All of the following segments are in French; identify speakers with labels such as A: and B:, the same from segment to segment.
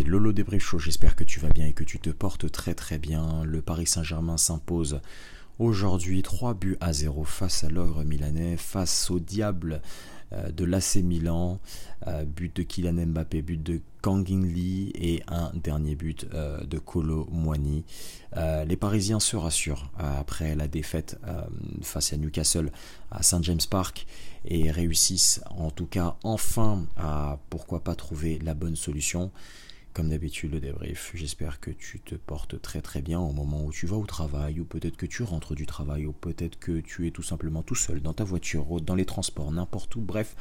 A: Lolo Débrief Show, j'espère que tu vas bien et que tu te portes très très bien. Le Paris Saint-Germain s'impose aujourd'hui 3 buts à 0 face à l'ogre milanais, face au diable euh, de l'AC Milan, euh, but de Kylian Mbappé, but de Kangin Lee et un dernier but euh, de Kolo Moini. les Parisiens se rassurent après la défaite face à Newcastle à St James Park et réussissent en tout cas enfin à pourquoi pas trouver la bonne solution. Comme d'habitude, le débrief, j'espère que tu te portes très très bien au moment où tu vas au travail, ou peut-être que tu rentres du travail, ou peut-être que tu es tout simplement tout seul dans ta voiture, dans les transports, n'importe où. Bref,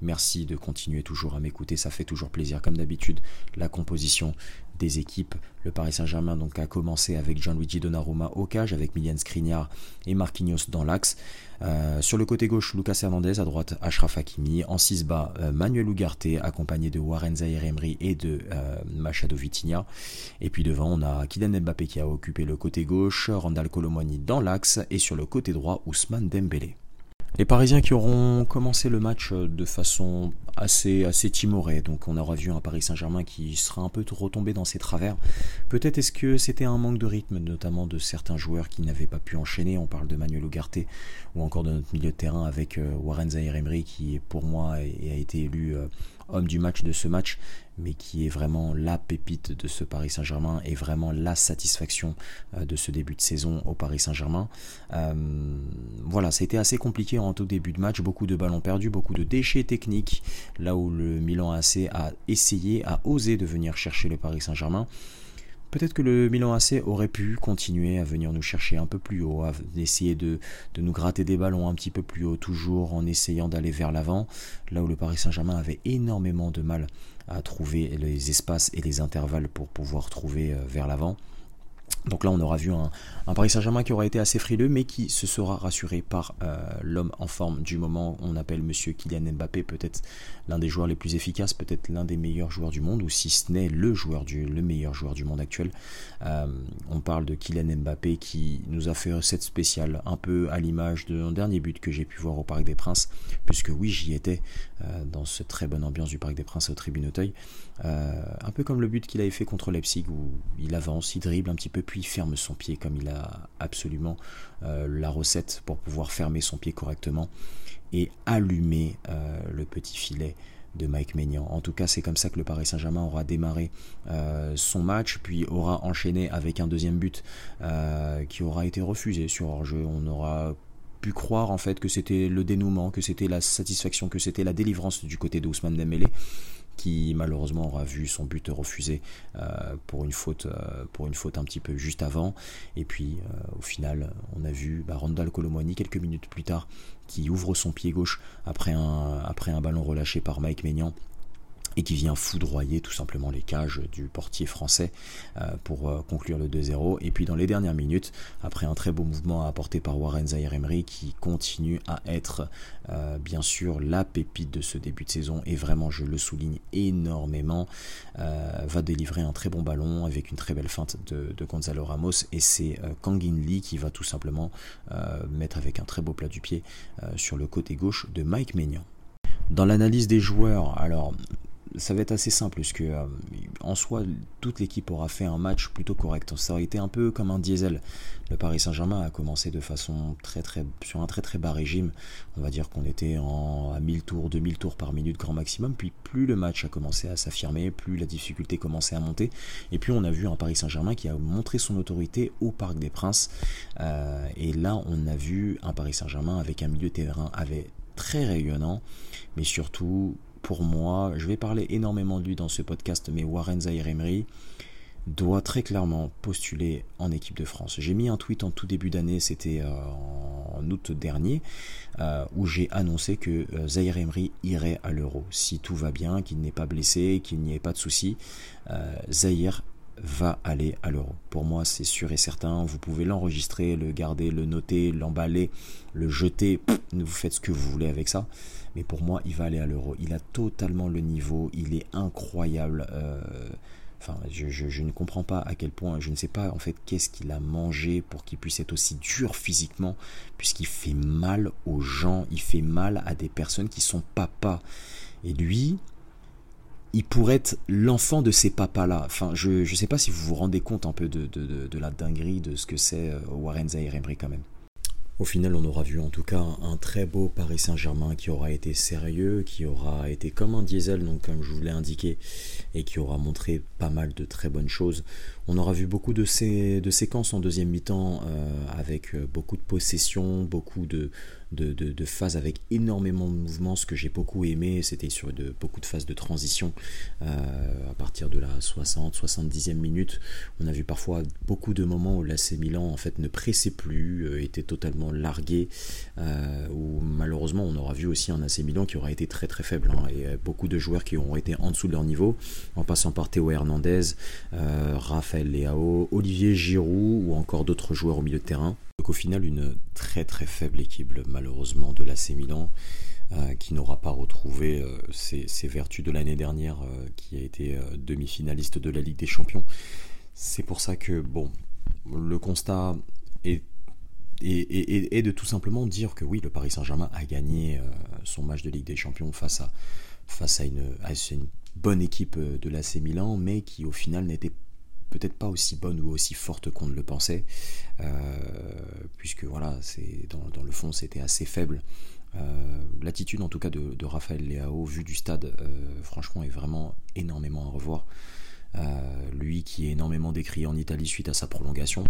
A: merci de continuer toujours à m'écouter, ça fait toujours plaisir. Comme d'habitude, la composition des équipes. Le Paris Saint-Germain donc a commencé avec Gianluigi Donnarumma au cage, avec Milian Skriniar et Marquinhos dans l'axe. Euh, sur le côté gauche, Lucas Hernandez, à droite, Ashraf Hakimi. En 6 bas, euh, Manuel Ugarte, accompagné de Warren Zahir Emery et de euh, Machado Vitinha. Et puis devant, on a Kylian Mbappé qui a occupé le côté gauche, Randall Colomwani dans l'axe, et sur le côté droit, Ousmane Dembélé. Les Parisiens qui auront commencé le match de façon assez, assez timorée, donc on aura vu un Paris Saint-Germain qui sera un peu retombé dans ses travers. Peut-être est-ce que c'était un manque de rythme, notamment de certains joueurs qui n'avaient pas pu enchaîner. On parle de Manuel Ugarte ou encore de notre milieu de terrain avec euh, Warren Zahir Emery qui pour moi a été élu euh, homme du match de ce match, mais qui est vraiment la pépite de ce Paris Saint-Germain et vraiment la satisfaction euh, de ce début de saison au Paris Saint-Germain. Euh, voilà, été assez compliqué en tout début de match, beaucoup de ballons perdus, beaucoup de déchets techniques, là où le Milan AC a essayé, a osé de venir chercher le Paris Saint-Germain. Peut-être que le Milan AC aurait pu continuer à venir nous chercher un peu plus haut, à essayer de, nous gratter des ballons un petit peu plus haut, toujours en essayant d'aller vers l'avant, là où le Paris Saint-Germain avait énormément de mal à trouver les espaces et les intervalles pour pouvoir trouver euh, vers l'avant. Donc là, on aura vu un, Paris Saint-Germain qui aura été assez frileux, mais qui se sera rassuré par euh, l'homme en forme du moment. On appelle Monsieur Kylian Mbappé, peut-être l'un des joueurs les plus efficaces, peut-être l'un des meilleurs joueurs du monde, ou si ce n'est le joueur du, le meilleur joueur du monde actuel. Euh, on parle de Kylian Mbappé qui nous a fait cette spéciale, un peu à l'image de dernier but que j'ai pu voir au Parc des Princes, puisque oui, j'y étais euh, dans cette très bonne ambiance du Parc des Princes au Tribune Auteuil. un peu comme le but qu'il avait fait contre Leipzig, où il avance, il dribble un petit peu, puis ferme son pied comme il a absolument euh, la recette pour pouvoir fermer son pied correctement et allumer euh, le petit filet de Mike Maignan. En tout cas, c'est comme ça que le Paris Saint-Germain aura démarré euh, son match, puis aura enchaîné avec un deuxième but qui aura été refusé sur hors-jeu. On aura pu croire en fait que c'était le dénouement, que c'était la satisfaction, que c'était la délivrance du côté d'Ousmane Dembélé qui malheureusement aura vu son but refusé euh, pour une faute euh, pour une faute un petit peu juste avant. Et puis euh, au final on a vu bah, Randall Colomwani quelques minutes plus tard qui ouvre son pied gauche après un après un ballon relâché par Mike Maignan et qui vient foudroyer tout simplement les cages du portier français euh, pour euh, conclure le 2-0. Et puis dans les dernières minutes, après un très beau mouvement apporté par Warren Zahir Emery qui continue à être euh, bien sûr la pépite de ce début de saison et vraiment je le souligne énormément, va délivrer un très bon ballon avec une très belle feinte de, Gonzalo Ramos et c'est Kangin Lee qui va tout simplement mettre avec un très beau plat du pied sur le côté gauche de Mike Maignan. Dans l'analyse des joueurs, alors ça va être assez simple, puisque euh, en soi, toute l'équipe aura fait un match plutôt correct. Ça aurait été un peu comme un diesel. Le Paris Saint-Germain a commencé de façon très très sur un très très bas régime. On va dire qu'on était en, à 1000 tours, 2000 tours par minute grand maximum. Puis plus le match a commencé à s'affirmer, plus la difficulté commençait à monter. Et puis on a vu un Paris Saint-Germain qui a montré son autorité au Parc des Princes. Euh, et là, on a vu un Paris Saint-Germain avec un milieu terrain avec très rayonnant, mais surtout pour moi, je vais parler énormément de lui dans ce podcast, mais Warren Zahir Emery doit très clairement postuler en équipe de France. J'ai mis un tweet en tout début d'année, c'était euh, en août dernier, euh, où j'ai annoncé que euh, Zahir Emery irait à l'Euro. Si tout va bien, qu'il n'est pas blessé, qu'il n'y ait pas de soucis, Zahir va aller à l'euro. Pour moi, c'est sûr et certain. Vous pouvez l'enregistrer, le garder, le noter, l'emballer, le jeter. vous faites ce que vous voulez avec ça. Mais pour moi, il va aller à l'euro. Il a totalement le niveau. Il est incroyable. Euh, enfin, je, ne comprends pas à quel point. Je ne sais pas en fait qu'est-ce qu'il a mangé pour qu'il puisse être aussi dur physiquement, puisqu'il fait mal aux gens. Il fait mal à des personnes qui sont papas. Et lui, il pourrait être l'enfant de ces papas-là. Enfin, je ne sais pas si vous vous rendez compte un peu de, de, la dinguerie de ce que c'est euh, Warren Zahir Emery quand même. Au final, on aura vu en tout cas un très beau Paris Saint-Germain qui aura été sérieux, qui aura été comme un diesel, donc comme je vous l'ai indiqué, et qui aura montré pas mal de très bonnes choses. On aura vu beaucoup de, de séquences en deuxième mi-temps euh, avec euh, beaucoup de possession, beaucoup de, de, phases avec énormément de mouvements. Ce que j'ai beaucoup aimé, c'était sur beaucoup de phases de transition euh, à partir de la 60-70e minute. On a vu parfois beaucoup de moments où l'AC Milan en fait ne pressait plus, euh, était totalement largué, euh, ou malheureusement on aura vu aussi un AC Milan qui aura été très très faible, hein, et beaucoup de joueurs qui ont été en dessous de leur niveau, en passant par Théo Hernandez, Raphaël Leao, Olivier Giroud ou encore d'autres joueurs au milieu de terrain. Donc au final, une très très faible équipe, malheureusement, de l'AC Milan, euh, qui n'aura pas retrouvé euh, ses, vertus de l'année dernière, euh, qui a été demi-finaliste de la Ligue des Champions. C'est pour ça que, bon, le constat est, de tout simplement dire que oui, le Paris Saint-Germain a gagné son match de Ligue des Champions face à une bonne équipe de l'AC Milan, mais qui au final n'était pas peut-être pas aussi bonne ou aussi forte qu'on ne le pensait, euh, puisque voilà, c'est dans, le fond c'était assez faible. Euh, l'attitude en tout cas de, Raphaël Leao, vu du stade, euh, franchement est vraiment énormément à revoir. lui qui est énormément décrié en Italie suite à sa prolongation,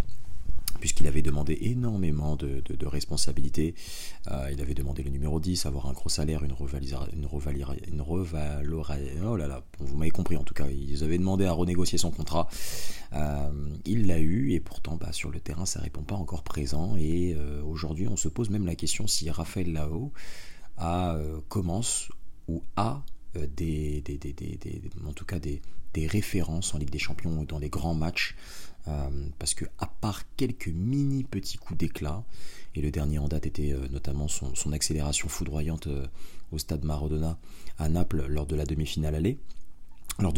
A: puisqu'il avait demandé énormément de, responsabilités. Euh, il avait demandé le numéro 10, avoir un gros salaire, une revalorisation. Une, oh là là, vous m'avez compris en tout cas. Ils avaient demandé à renégocier son contrat. Euh, il l'a eu et pourtant bah, sur le terrain ça répond pas encore présent. Et euh, aujourd'hui on se pose même la question si Raphaël Lao a, commence ou a des, en tout cas des références en Ligue des Champions ou dans les grands matchs euh, parce que à part quelques mini petits coups d'éclat, et le dernier en date était euh, notamment son, accélération foudroyante euh, au stade Maradona à Naples lors de la demi-finale aller, lors,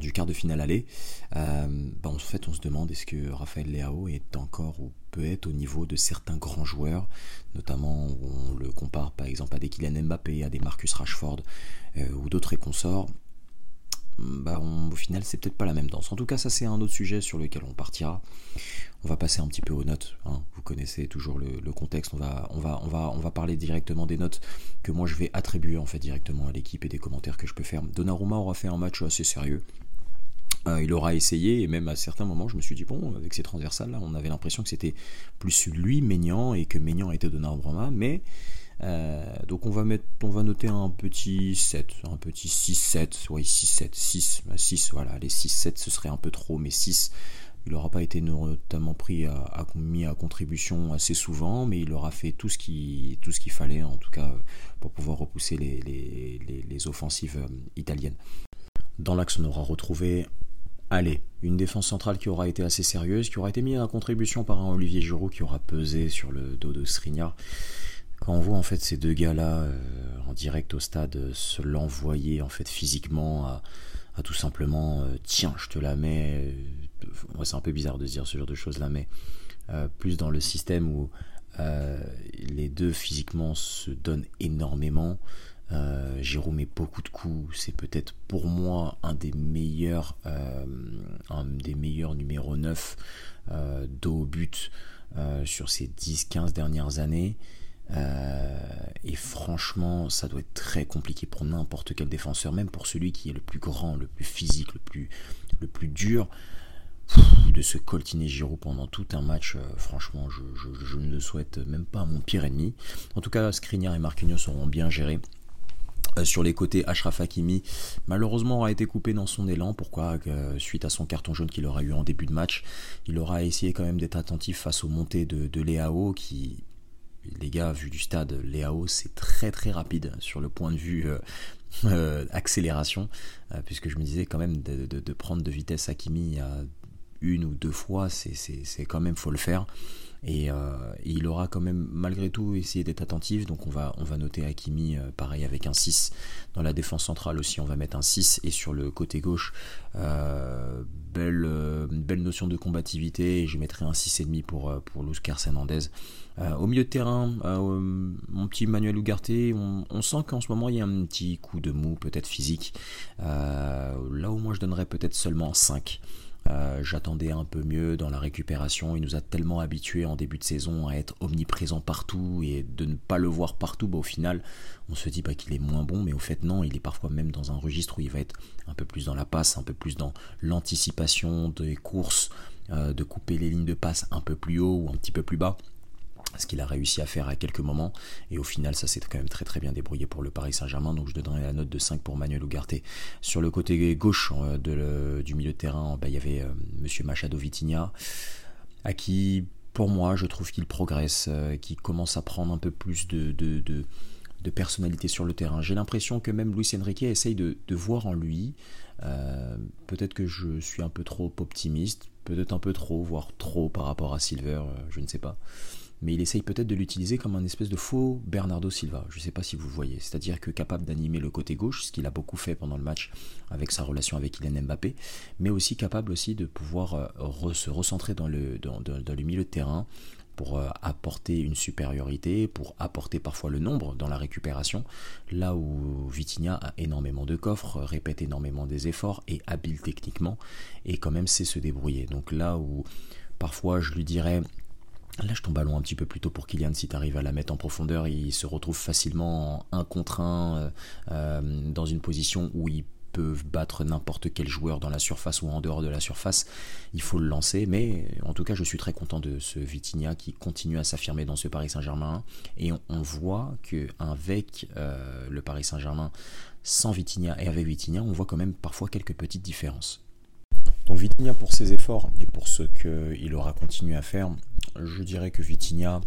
A: du quart de finale aller, bah, en fait on se demande est-ce que Raphaël Leao est encore ou peut être au niveau de certains grands joueurs, notamment on le compare par exemple à des Kylian Mbappé, à des Marcus Rashford ou d'autres consorts bah au final c'est peut-être pas la même danse. En tout cas ça c'est un autre sujet sur lequel on partira. On va passer un petit peu aux notes. Hein. Vous connaissez toujours le, contexte. On va, on, va, on, va, parler directement des notes que moi je vais attribuer en fait directement à l'équipe et des commentaires que je peux faire. Donnarumma aura fait un match assez sérieux. Euh, il aura essayé et même à certains moments je me suis dit bon avec ces transversales on avait l'impression que c'était plus lui Maignan et que Maignan était Donnarumma mais euh, donc on va mettre, on va noter un petit 7, un petit 6, 7, oui 6, 7, 6, 6, voilà, les 6, 7 ce serait un peu trop, mais 6, il n'aura pas été notamment pris à, mis à contribution assez souvent, mais il aura fait tout ce qu'il fallait en tout cas pour pouvoir repousser les, les, les, offensives euh, italiennes. Dans l'axe, on aura retrouvé Allez, une défense centrale qui aura été assez sérieuse, qui aura été mise à contribution par un Olivier Giroud qui aura pesé sur le dos de Skriniar quand on voit en fait ces deux gars-là euh, en direct au stade euh, se l'envoyer en fait physiquement à, tout simplement euh, tiens je te la mets c'est un peu bizarre de dire ce genre de choses là mais plus dans le système où les deux physiquement se donnent énormément. Jérôme met beaucoup de coups. C'est peut-être pour moi un des meilleurs un des meilleurs numéro 9 dos au but sur ces 10-15 dernières années et franchement, ça doit être très compliqué pour n'importe quel défenseur, même pour celui qui est le plus grand, le plus physique, le plus, le plus dur, de se coltiner Giroud pendant tout un match. Euh, franchement, je, ne le souhaite même pas à mon pire ennemi. En tout cas, Skriniar et Marquinhos seront bien gérés. Euh, sur les côtés, Ashraf Hakimi, malheureusement, aura été coupé dans son élan. Pourquoi Suite à son carton jaune qu'il aura eu en début de match, il aura essayé quand même d'être attentif face aux montées de, de Léao, qui les gars, vu du stade, Léao, c'est très très rapide sur le point de vue euh, euh, accélération, euh, puisque je me disais quand même de, prendre de vitesse Hakimi à une ou deux fois, c'est quand même faut le faire. Et, euh, il aura quand même malgré tout essayé d'être attentif. Donc on va, on va noter Hakimi euh, pareil avec un 6. Dans la défense centrale aussi on va mettre un 6. Et sur le côté gauche, euh, belle, notion de combativité. Et je mettrai un 6,5 pour, pour Luzcar Hernandez. au milieu de terrain, mon petit Manuel Ugarte, on, on sent qu'en ce moment il y a un petit coup de mou peut-être physique. là où moi je donnerais peut-être seulement 5. Euh, j'attendais un peu mieux dans la récupération. Il nous a tellement habitués en début de saison à être omniprésent partout et de ne pas le voir partout. Bah, au final, on se dit pas qu'il est moins bon, mais au fait non, il est parfois même dans un registre où il va être un peu plus dans la passe, un peu plus dans l'anticipation des courses, euh, de couper les lignes de passe un peu plus haut ou un petit peu plus bas ce qu'il a réussi à faire à quelques moments. Et au final, ça s'est quand même très très bien débrouillé pour le Paris Saint-Germain. Donc je donnerai la note de 5 pour Manuel Ugarte. Sur le côté gauche euh, du milieu de terrain, bah, il y avait. Euh, Monsieur Machado Vitinha, à qui, pour moi, je trouve qu'il progresse, euh, qui commence à prendre un peu plus de, personnalité sur le terrain. J'ai l'impression que même Luis Enrique essaye de, voir en lui. peut-être que je suis un peu trop optimiste, peut-être un peu trop, voire trop par rapport à Silver, je ne sais pas mais il essaye peut-être de l'utiliser comme un espèce de faux Bernardo Silva. Je ne sais pas si vous voyez. C'est-à-dire que capable d'animer le côté gauche, ce qu'il a beaucoup fait pendant le match avec sa relation avec Kylian Mbappé, mais aussi capable aussi de pouvoir euh, se recentrer dans le, milieu de terrain pour euh, apporter une supériorité, pour apporter parfois le nombre dans la récupération, là où Vitinha a énormément de coffres, répète énormément des efforts, et habile techniquement, et quand même sait se débrouiller. Donc là où parfois je lui dirais Lâche ton ballon un petit peu plus tôt pour Kylian si tu arrives à la mettre en profondeur. Il se retrouve facilement en 1 contre 1 euh, euh, dans une position où il peut battre n'importe quel joueur dans la surface ou en dehors de la surface. Il faut le lancer. Mais en tout cas, je suis très content de ce Vitinha qui continue à s'affirmer dans ce Paris Saint-Germain. Et on, voit qu'avec euh, le Paris Saint-Germain, sans Vitinha et avec Vitinha, on voit quand même parfois quelques petites différences. Donc Vitinha pour ses efforts et pour ce qu'il aura continué à faire, je dirais que Vitinha,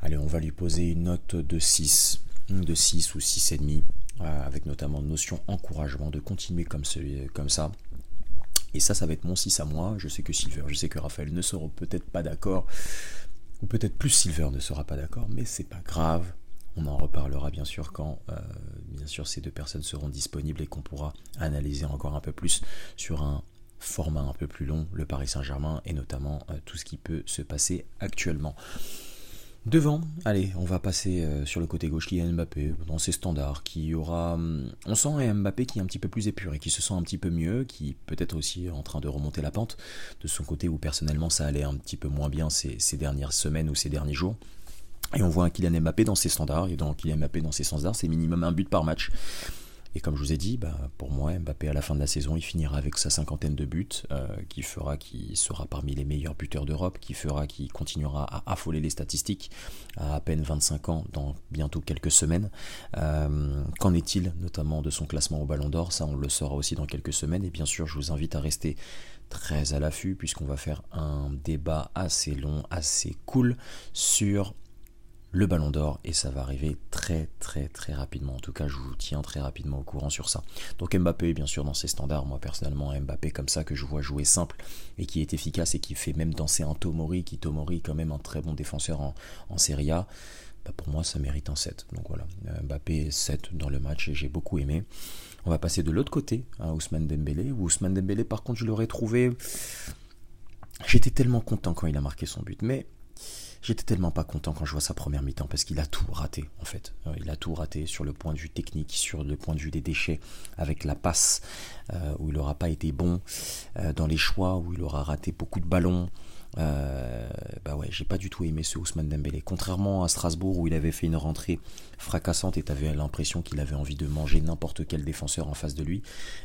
A: allez, on va lui poser une note de 6, de 6 ou 6,5, euh, avec notamment notion encouragement de continuer comme, comme ça. Et ça, ça va être mon 6 à moi. Je sais que Silver, je sais que Raphaël ne sera peut-être pas d'accord, ou peut-être plus Silver ne sera pas d'accord, mais c'est pas grave. On en reparlera bien sûr quand euh, bien sûr ces deux personnes seront disponibles et qu'on pourra analyser encore un peu plus sur un format un peu plus long, le Paris Saint-Germain et notamment euh, tout ce qui peut se passer actuellement. Devant, allez, on va passer euh, sur le côté gauche est Mbappé dans ses standards, qui aura, hum, on sent un Mbappé qui est un petit peu plus épuré, qui se sent un petit peu mieux, qui peut-être aussi en train de remonter la pente de son côté où personnellement ça allait un petit peu moins bien ces, ces dernières semaines ou ces derniers jours. Et on voit un Kylian Mbappé dans ses standards, et dans Kylian Mbappé dans ses standards, c'est minimum un but par match. Et comme je vous ai dit, bah, pour moi, Mbappé à la fin de la saison, il finira avec sa cinquantaine de buts, euh, qui fera qu'il sera parmi les meilleurs buteurs d'Europe, qui fera qu'il continuera à affoler les statistiques à à peine 25 ans dans bientôt quelques semaines. Euh, qu'en est-il notamment de son classement au Ballon d'Or? Ça, on le saura aussi dans quelques semaines. Et bien sûr, je vous invite à rester très à l'affût puisqu'on va faire un débat assez long, assez cool sur le ballon d'or et ça va arriver très très très rapidement. En tout cas, je vous tiens très rapidement au courant sur ça. Donc Mbappé, bien sûr, dans ses standards, moi personnellement, Mbappé comme ça que je vois jouer simple et qui est efficace et qui fait même danser un Tomori, qui Tomori quand même un très bon défenseur en, Serie A. Bah, pour moi, ça mérite un 7. Donc voilà, Mbappé 7 dans le match et j'ai beaucoup aimé. On va passer de l'autre côté à Ousmane Dembélé. Ousmane Dembélé, par contre, je l'aurais trouvé. J'étais tellement content quand il a marqué son but, mais J'étais tellement pas content quand je vois sa première mi-temps parce qu'il a tout raté en fait. Euh, il a tout raté sur le point de vue technique, sur le point de vue des déchets, avec la passe euh, où il n'aura pas été bon, euh, dans les choix où il aura raté beaucoup de ballons. bah ouais, j'ai pas du tout aimé ce Ousmane Dembélé. Contrairement à Strasbourg où il avait fait une rentrée fracassante et t'avais l'impression qu'il avait envie de manger n'importe quel défenseur en face de lui.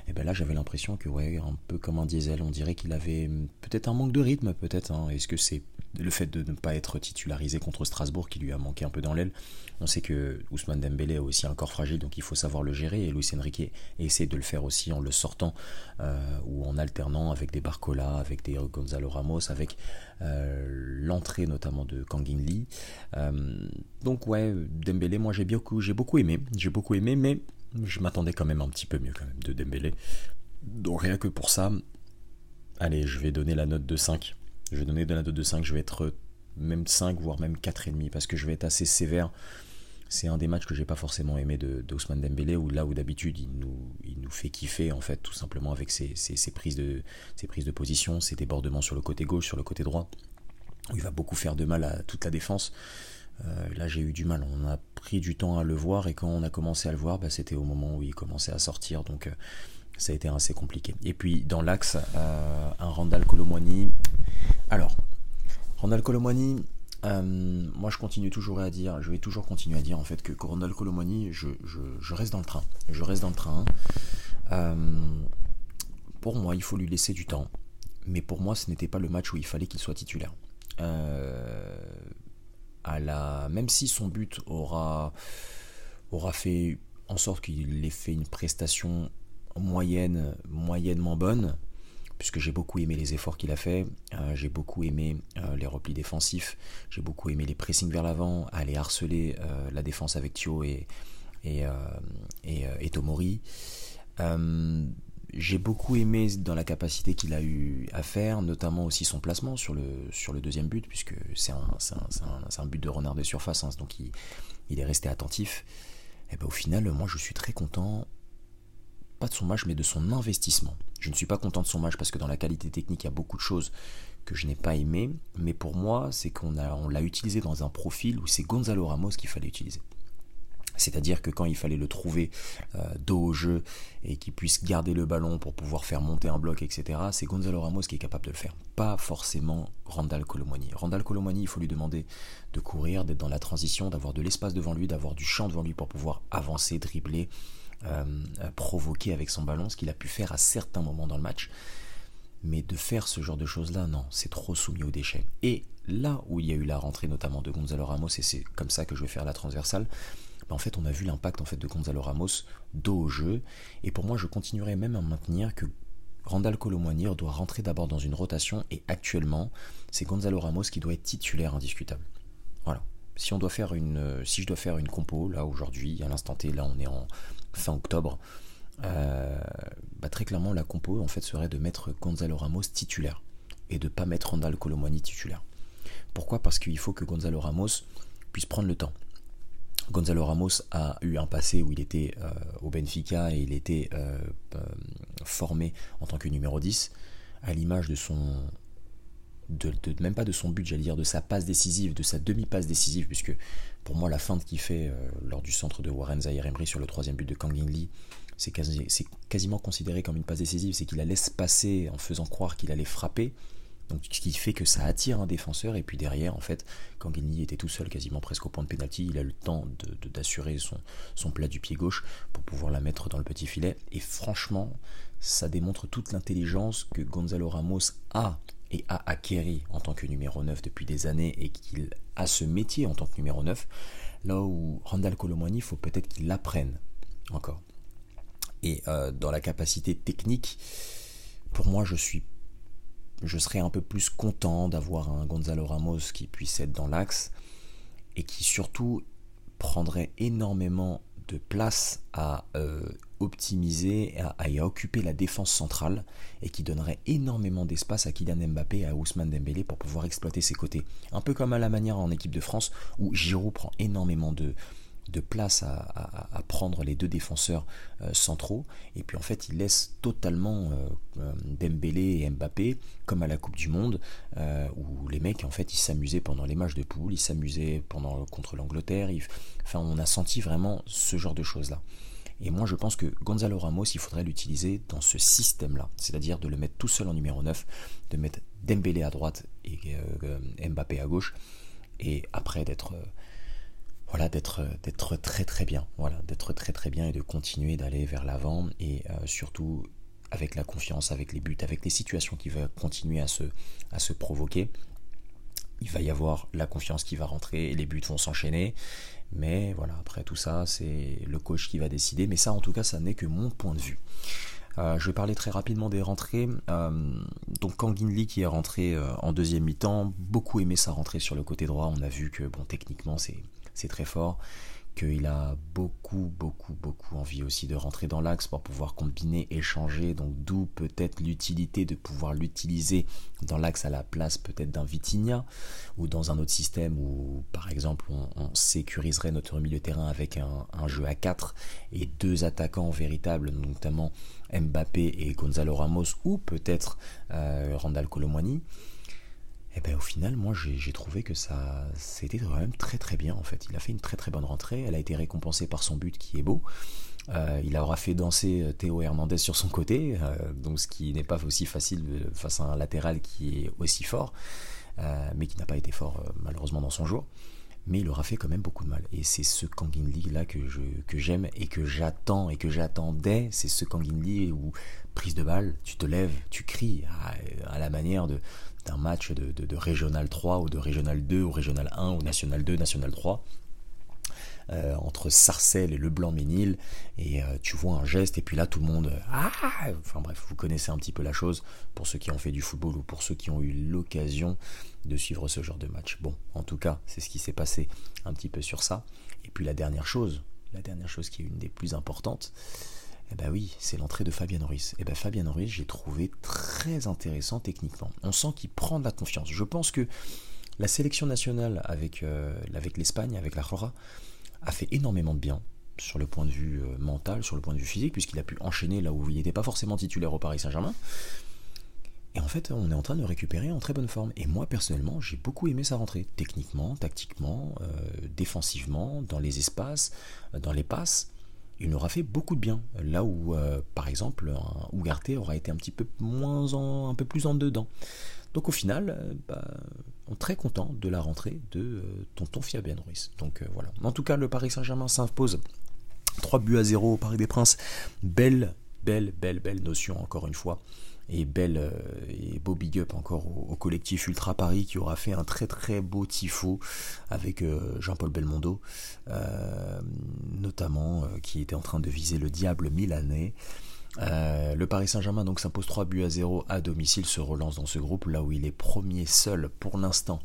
A: Et ben là j'avais l'impression que ouais, un peu comme un diesel, on dirait qu'il avait hum, peut-être un manque de rythme, peut-être. Hein. Est-ce que c'est le fait de ne pas être titularisé contre Strasbourg qui lui a manqué un peu dans l'aile? On sait que Ousmane Dembélé a aussi un corps fragile, donc il faut savoir le gérer. Et Luis Enrique essaie de le faire aussi en le sortant euh, ou en alternant avec des Barcola, avec des Gonzalo Ramos, avec l'entrée notamment de Kangin Lee. Euh, donc ouais, Dembélé, moi j'ai beaucoup, j'ai beaucoup aimé, j'ai beaucoup aimé, mais je m'attendais quand même un petit peu mieux quand même de Dembélé. Donc rien que pour ça, allez, je vais donner la note de 5. Je vais donner de la note de 5, je vais être même 5, voire même 4,5, parce que je vais être assez sévère. C'est un des matchs que j'ai pas forcément aimé de, d'Ousmane Dembélé, où là où d'habitude il nous, il nous fait kiffer en fait, tout simplement avec ses, ses, prises, de, ses prises de position, ses débordements sur le côté gauche, sur le côté droit, où il va beaucoup faire de mal à toute la défense. Euh, là j'ai eu du mal, on a pris du temps à le voir et quand on a commencé à le voir, bah, c'était au moment où il commençait à sortir, donc euh, ça a été assez compliqué. Et puis dans l'axe, euh, un Randall Colomwani. Alors, Randall Colomwani, euh, moi je continue toujours à dire, je vais toujours continuer à dire en fait que Randall Colomwani, je, reste dans le train. Je reste dans le train. Euh, pour moi, il faut lui laisser du temps. Mais pour moi, ce n'était pas le match où il fallait qu'il soit titulaire. la, même si son but aura, aura fait en sorte qu'il ait fait une prestation moyenne, moyennement bonne, puisque j'ai beaucoup aimé les efforts qu'il a fait, euh, j'ai beaucoup aimé euh, les replis défensifs, j'ai beaucoup aimé les pressings vers l'avant, aller harceler euh, la défense avec Thio et, et, et, Tomori. j'ai beaucoup aimé dans la capacité qu'il a eu à faire, notamment aussi son placement sur le, deuxième but, puisque c'est un, but de renard de surface, hein, donc il, il, est resté attentif. Et ben, au final, moi je suis très content pas de son match, mais de son investissement. Je ne suis pas content de son match parce que dans la qualité technique, il y a beaucoup de choses que je n'ai pas aimé, mais pour moi, c'est qu'on l'a utilisé dans un profil où c'est Gonzalo Ramos qu'il fallait utiliser. C'est-à-dire que quand il fallait le trouver euh, dos au jeu et qu'il puisse garder le ballon pour pouvoir faire monter un bloc, etc., c'est Gonzalo Ramos qui est capable de le faire. Pas forcément Randall Colomani. Randall Colomani, il faut lui demander de courir, d'être dans la transition, d'avoir de l'espace devant lui, d'avoir du champ devant lui pour pouvoir avancer, dribbler, euh, provoquer avec son ballon, ce qu'il a pu faire à certains moments dans le match. Mais de faire ce genre de choses-là, non, c'est trop soumis au déchet. Et là où il y a eu la rentrée notamment de Gonzalo Ramos, et c'est comme ça que je vais faire la transversale, bah, en fait on a vu l'impact en fait de Gonzalo Ramos dos au jeu. Et pour moi je continuerai même à maintenir que Randall Colomoigny doit rentrer d'abord dans une rotation et actuellement c'est Gonzalo Ramos qui doit être titulaire indiscutable. Voilà. Si on doit faire une, si je dois faire une compo là aujourd'hui à l'instant T, là on est en fin octobre, euh, bah, très clairement la compo en fait serait de mettre Gonzalo Ramos titulaire et de pas mettre Randall Colomwani titulaire. Pourquoi? Parce qu'il faut que Gonzalo Ramos puisse prendre le temps. Gonzalo Ramos a eu un passé où il était euh, au Benfica et il était euh, formé en tant que numéro 10, à l'image de son. De, même pas de son but, j'allais dire de sa passe décisive, de sa demi-passe décisive, puisque pour moi, la feinte qu'il fait euh, lors du centre de Warren Zahir Emery sur le troisième but de Kang Lee, c'est quasiment considéré comme une passe décisive, c'est qu'il la laisse passer en faisant croire qu'il allait frapper, donc ce qui fait que ça attire un défenseur, et puis derrière, en fait, Kang Lee était tout seul, quasiment presque au point de pénalty, il a le temps d'assurer de, son, son plat du pied gauche pour pouvoir la mettre dans le petit filet, et franchement, ça démontre toute l'intelligence que Gonzalo Ramos a et a acquéri en tant que numéro 9 depuis des années et qu'il a ce métier en tant que numéro 9, là où Randall Colomwani, il faut peut-être qu'il l'apprenne encore. Et euh, dans la capacité technique, pour moi, je suis je serais un peu plus content d'avoir un Gonzalo Ramos qui puisse être dans l'axe et qui surtout prendrait énormément de place à euh, optimiser à, occuper la défense centrale et qui donnerait énormément d'espace à Kylian Mbappé et à Ousmane Dembélé pour pouvoir exploiter ses côtés. Un peu comme à la manière en équipe de France où Giroud prend énormément de, de place à, prendre les deux défenseurs euh, centraux. Et puis en fait il laisse totalement euh, euh, Dembélé et Mbappé comme à la Coupe du Monde où les mecs en fait ils s'amusaient pendant les matchs de poule ils s'amusaient pendant contre l'Angleterre. Enfin on a senti vraiment ce genre de choses là et moi je pense que Gonzalo Ramos il faudrait l'utiliser dans ce système là c'est à dire de le mettre tout seul en numéro 9 de mettre Dembélé à droite et Mbappé à gauche et après d'être voilà d'être d'être très très bien. Voilà d'être très très bien et de continuer d'aller vers l'avant et euh, surtout avec la confiance avec les buts avec les situations qui vont continuer à se provoquer. Il va y avoir la confiance qui va rentrer et les buts vont s'enchaîner. Mais voilà après tout ça c'est le coach qui va décider. Mais ça en tout cas ça n'est que mon point de vue. Euh, je vais parler très rapidement des rentrées. Euh, donc Kangin Lee qui est rentré en deuxième mi-temps, beaucoup aimé sa rentrée sur le côté droit. On a vu que bon techniquement c'est c'est très fort. qu'il a beaucoup, beaucoup, beaucoup envie aussi de rentrer dans l'axe pour pouvoir combiner, échanger, donc d'où peut-être l'utilité de pouvoir l'utiliser dans l'axe à la place peut-être d'un Vitinha ou dans un autre système où par exemple on, sécuriserait notre milieu de terrain avec un, jeu à 4 et deux attaquants véritables, notamment Mbappé et Gonzalo Ramos ou peut-être euh, Randall Colomwani et eh ben au final, moi j'ai trouvé que ça c'était quand même très très bien en fait. Il a fait une très très bonne rentrée, elle a été récompensée par son but qui est beau. Euh, il aura fait danser euh, Théo Hernandez sur son côté, euh, donc ce qui n'est pas aussi facile face à un latéral qui est aussi fort, mais qui n'a pas été fort malheureusement dans son jour. Mais il aura fait quand même beaucoup de mal. Et c'est ce Kangin Lee là que je que j'aime et que j'attends et que j'attendais. C'est ce Kangin Lee où prise de balle, tu te lèves, tu cries à la manière de, un match de, Régional 3 ou de Régional 2 ou Régional 1 ou National 2, National 3. Euh, entre Sarcelles et Le Blanc-Ménil, et euh, tu vois un geste, et puis là tout le monde. Ah enfin bref, vous connaissez un petit peu la chose pour ceux qui ont fait du football ou pour ceux qui ont eu l'occasion de suivre ce genre de match. Bon, en tout cas, c'est ce qui s'est passé un petit peu sur ça. Et puis la dernière chose, la dernière chose qui est une des plus importantes, eh ben oui, c'est l'entrée de Fabien Ruiz. Eh ben Fabien Ruiz, j'ai trouvé très intéressant techniquement. On sent qu'il prend de la confiance. Je pense que la sélection nationale avec, euh, l'Espagne, avec la a fait énormément de bien sur le point de vue euh, mental, sur le point de vue physique, puisqu'il a pu enchaîner là où il n'était pas forcément titulaire au Paris Saint-Germain. Et en fait, on est en train de récupérer en très bonne forme. Et moi, personnellement, j'ai beaucoup aimé sa rentrée. Techniquement, tactiquement, euh, défensivement, dans les espaces, dans les passes il aura fait beaucoup de bien. Là où, euh, par exemple, un Ougarté aura été un petit peu moins en, un peu plus en dedans. Donc au final, euh, bah, très content de la rentrée de euh, tonton Fabien Ruiz. Donc voilà. En tout cas, le Paris Saint-Germain s'impose 3 buts à 0 au Paris des Princes. Belle, belle, belle, belle notion encore une fois et belle euh, et beau big up encore au, collectif Ultra Paris qui aura fait un très très beau tifo avec euh, Jean-Paul Belmondo euh, notamment qui était en train de viser le diable milanais. Le Paris Saint-Germain s'impose 3 buts à 0 à domicile se relance dans ce groupe là où il est premier seul pour l'instant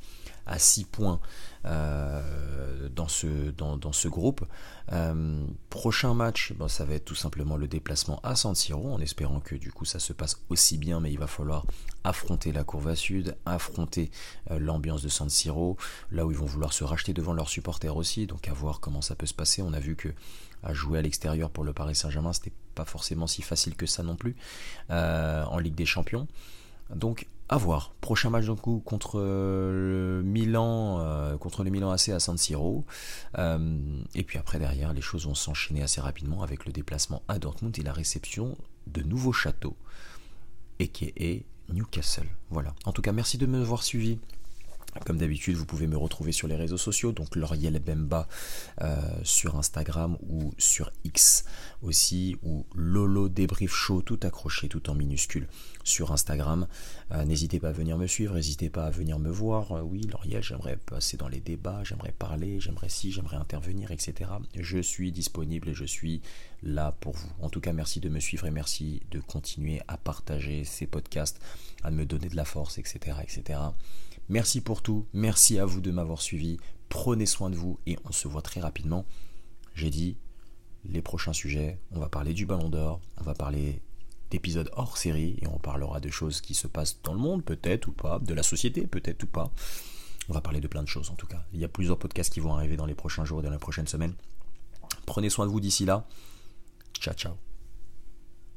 A: à 6 points euh, dans, ce, groupe. Euh, prochain match, bon, ça va être tout simplement le déplacement à San Siro, en espérant que du coup ça se passe aussi bien, mais il va falloir affronter la courbe sud, affronter euh, l'ambiance de San Siro, là où ils vont vouloir se racheter devant leurs supporters aussi, donc à voir comment ça peut se passer. On a vu que à jouer à l'extérieur pour le Paris Saint-Germain, c'était pas forcément si facile que ça non plus en Ligue des Champions. Donc à voir. Prochain match donc contre euh, le Milan, euh, contre le Milan AC à San Siro. Euh, et puis après derrière, les choses vont s'enchaîner assez rapidement avec le déplacement à Dortmund et la réception de nouveaux châteaux, et Newcastle. Voilà. En tout cas, merci de m'avoir suivi. Comme d'habitude, vous pouvez me retrouver sur les réseaux sociaux, donc L'Oriel Bemba euh, sur Instagram ou sur X aussi, ou Lolo Débrief Show, tout accroché, tout en minuscule sur Instagram. Euh, n'hésitez pas à venir me suivre, n'hésitez pas à venir me voir. Euh, oui, L'Oriel, j'aimerais passer dans les débats, j'aimerais parler, j'aimerais si, j'aimerais intervenir, etc. Je suis disponible et je suis là pour vous. En tout cas, merci de me suivre et merci de continuer à partager ces podcasts, à me donner de la force, etc. etc. Merci pour tout, merci à vous de m'avoir suivi, prenez soin de vous et on se voit très rapidement. J'ai dit les prochains sujets, on va parler du ballon d'or, on va parler d'épisodes hors série et on parlera de choses qui se passent dans le monde, peut-être ou pas, de la société, peut-être ou pas. On va parler de plein de choses en tout cas. Il y a plusieurs podcasts qui vont arriver dans les prochains jours et dans les prochaines semaines. Prenez soin de vous d'ici là. Ciao ciao.